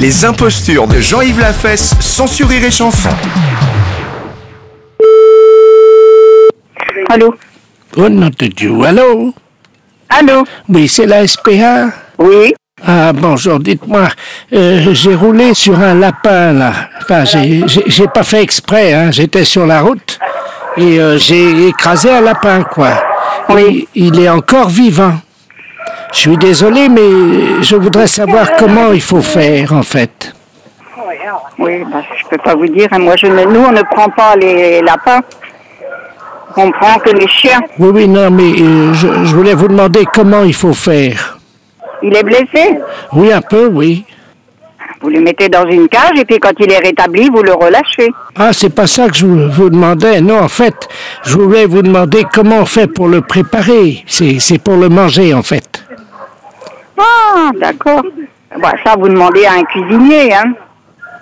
Les impostures de Jean-Yves Lafesse, sans et chanson. Allô? Oh de Dieu, allô? Allô? Oui, c'est la SPA Oui Ah, bonjour, dites-moi, euh, j'ai roulé sur un lapin, là. Enfin, j'ai- pas fait exprès, hein, j'étais sur la route et euh, j'ai écrasé un lapin, quoi. Oui. Et il est encore vivant. Je suis désolé, mais je voudrais savoir comment il faut faire, en fait. Oui, bah, je peux pas vous dire. hein. Moi, je ne, nous, on ne prend pas les lapins. On prend que les chiens. Oui, oui, non, mais euh, je, je voulais vous demander comment il faut faire. Il est blessé? Oui, un peu, oui. Vous le mettez dans une cage et puis quand il est rétabli, vous le relâchez. Ah, c'est pas ça que je vous demandais. Non, en fait, je voulais vous demander comment on fait pour le préparer. C'est pour le manger, en fait. Ah, d'accord. Bah, ça, vous demandez à un cuisinier, hein.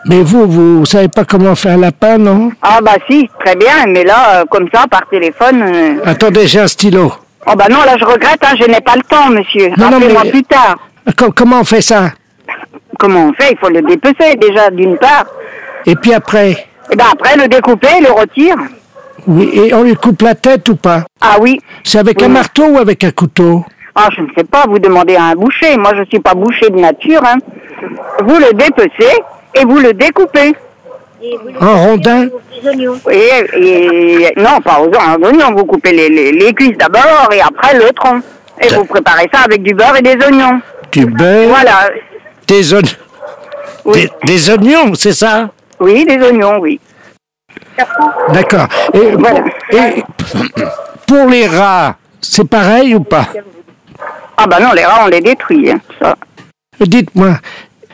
Mais vous, vous savez pas comment faire un lapin, non? Ah, bah si, très bien. Mais là, euh, comme ça, par téléphone... euh, Attendez, j'ai un stylo. Oh, bah non, là, je regrette, hein, je n'ai pas le temps, monsieur. Non, non, Appelez-moi mais- plus tard. Co- comment on fait ça? Comment on fait? Il faut le dépecer, déjà, d'une part. Et puis après? Et ben après, le découper, le retire. Oui, et on lui coupe la tête ou pas? Ah oui. C'est avec un marteau ou avec un couteau? Ah, je ne sais pas, vous demandez à un boucher. Moi, je ne suis pas boucher de nature. Hein. Vous le dépecez et vous le découpez. En rondin Et, et- non, pas aux oignons. Vous coupez les, les, les cuisses d'abord et après le tronc. Et vous préparez ça avec du beurre et des oignons. Du beurre Voilà. Des, oignons Oui, des, des oignons, c'est ça? Oui des oignons, oui. D'accord. Et, Voilà. et pour les rats, c'est pareil ou pas? Ah bah non, les rats, on les détruit. hein, ça. Dites-moi,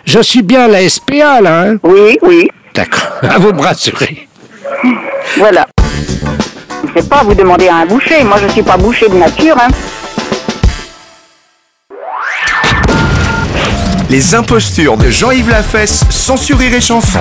je suis bien à la SPA, là, hein Oui, oui. D'accord. À vous me rassurer. Voilà. Je ne sais pas, vous demandez à un boucher. Moi, je ne suis pas boucher de nature. Hein. Les impostures de Jean-Yves Lafesse, sourire et chanson.